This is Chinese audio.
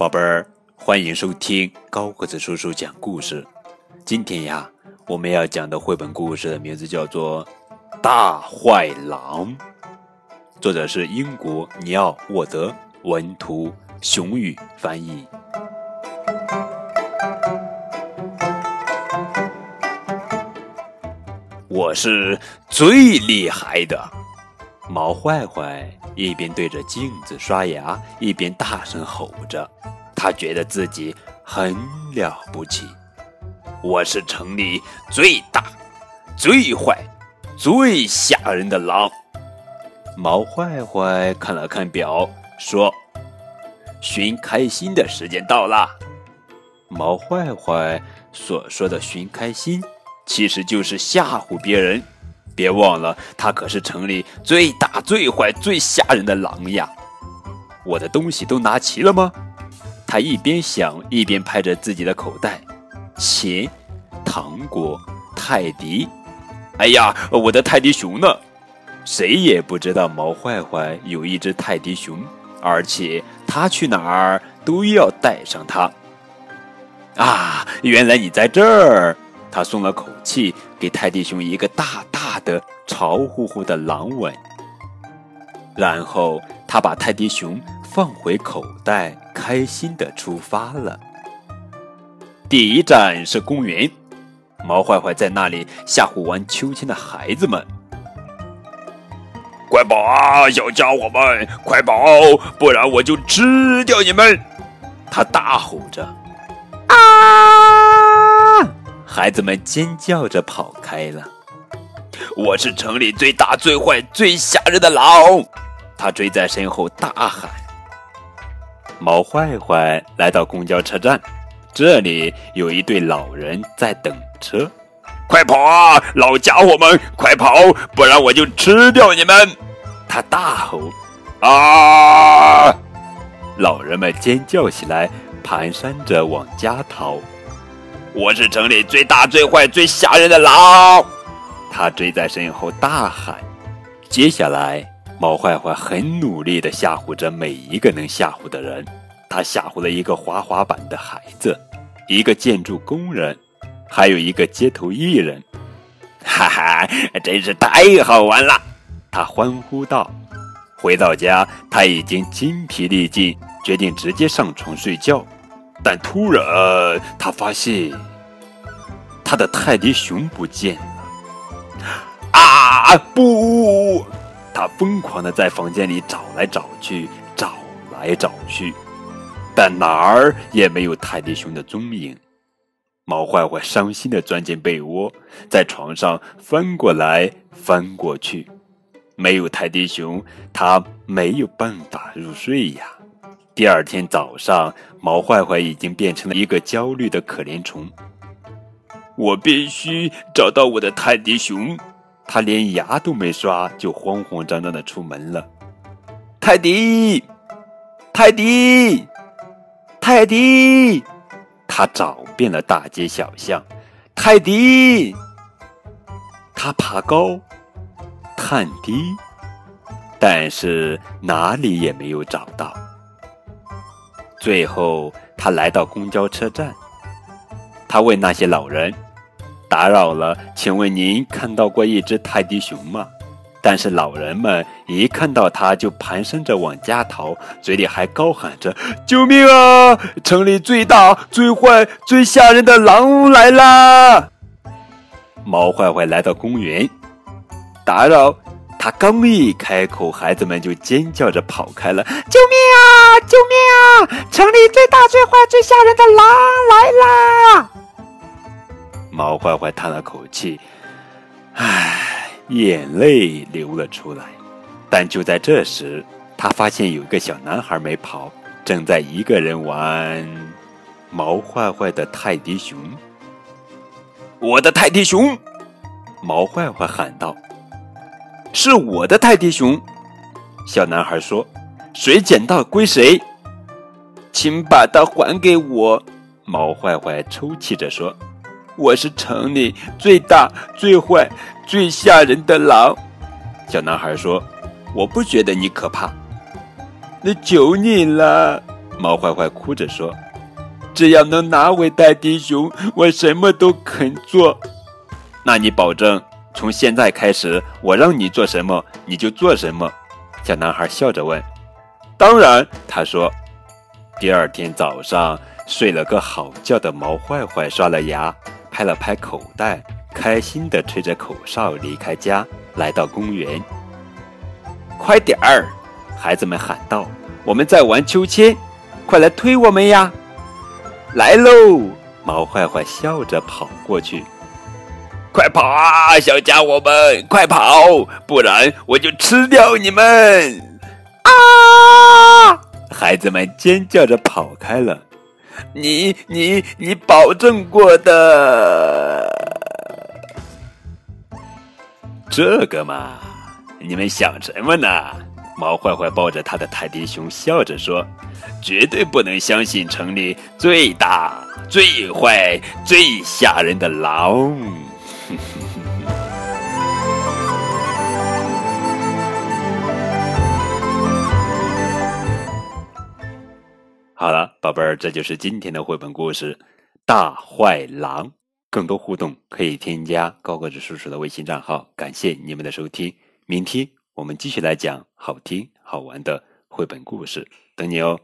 宝贝儿，欢迎收听高个子叔叔讲故事。今天呀，我们要讲的绘本故事的名字叫做《大坏狼》，作者是英国尼奥沃德，文图熊宇翻译。我是最厉害的，毛坏坏一边对着镜子刷牙，一边大声吼着。他觉得自己很了不起。我是城里最大、最坏、最吓人的狼。毛坏坏看了看表，说：“寻开心的时间到了。”毛坏坏所说的“寻开心”。其实就是吓唬别人，别忘了，他可是城里最大、最坏、最吓人的狼呀！我的东西都拿齐了吗？他一边想，一边拍着自己的口袋，钱、糖果、泰迪。哎呀，我的泰迪熊呢？谁也不知道毛坏坏有一只泰迪熊，而且他去哪儿都要带上它。啊，原来你在这儿！他松了口气，给泰迪熊一个大大的、潮乎乎的狼吻，然后他把泰迪熊放回口袋，开心的出发了。第一站是公园，毛坏坏在那里吓唬玩秋千的孩子们：“快跑啊，小家伙们，快跑，不然我就吃掉你们！”他大吼着：“啊！”孩子们尖叫着跑开了。我是城里最大、最坏、最吓人的狼！他追在身后大喊。毛坏坏来到公交车站，这里有一对老人在等车。快跑啊，老家伙们，快跑，不然我就吃掉你们！他大吼。啊！老人们尖叫起来，蹒跚着往家逃。我是城里最大、最坏、最吓人的狼！他追在身后大喊。接下来，毛坏坏很努力地吓唬着每一个能吓唬的人。他吓唬了一个滑滑板的孩子，一个建筑工人，还有一个街头艺人。哈哈，真是太好玩了！他欢呼道。回到家，他已经精疲力尽，决定直接上床睡觉。但突然，他发现他的泰迪熊不见了！啊，不！他疯狂的在房间里找来找去，找来找去，但哪儿也没有泰迪熊的踪影。毛坏坏伤心的钻进被窝，在床上翻过来翻过去，没有泰迪熊，他没有办法入睡呀。第二天早上，毛坏坏已经变成了一个焦虑的可怜虫。我必须找到我的泰迪熊。他连牙都没刷，就慌慌张张的出门了。泰迪，泰迪，泰迪！他找遍了大街小巷，泰迪。他爬高，探低，但是哪里也没有找到。最后，他来到公交车站。他问那些老人：“打扰了，请问您看到过一只泰迪熊吗？”但是老人们一看到它就蹒跚着往家逃，嘴里还高喊着：“救命啊！城里最大、最坏、最吓人的狼来啦！”毛坏坏来到公园，打扰。他刚一开口，孩子们就尖叫着跑开了。“救命啊！救命啊！城里最大、最坏、最吓人的狼来啦！”毛坏坏叹了口气，唉，眼泪流了出来。但就在这时，他发现有个小男孩没跑，正在一个人玩毛坏坏的泰迪熊。“我的泰迪熊！”毛坏坏喊道。是我的泰迪熊，小男孩说：“谁捡到归谁，请把它还给我。”毛坏坏抽泣着说：“我是城里最大、最坏、最吓人的狼。”小男孩说：“我不觉得你可怕。”那求你了，毛坏坏哭着说：“只要能拿回泰迪熊，我什么都肯做。”那你保证从现在开始，我让你做什么你就做什么？小男孩笑着问。“当然。”他说。第二天早上，睡了个好觉的毛坏坏刷了牙，拍了拍口袋，开心地吹着口哨离开家，来到公园。快点儿！孩子们喊道：“我们在玩秋千，快来推我们呀！”来喽！毛坏坏笑着跑过去。快跑啊，小家伙们，快跑，不然我就吃掉你们！啊！孩子们尖叫着跑开了。你、你、你保证过的，这个嘛？你们想什么呢？毛坏坏抱着他的泰迪熊，笑着说：“绝对不能相信城里最大、最坏、最吓人的狼。”好了，宝贝儿，这就是今天的绘本故事《大坏狼》。更多互动可以添加高个子叔叔的微信账号。感谢你们的收听，明天我们继续来讲好听好玩的绘本故事，等你哦。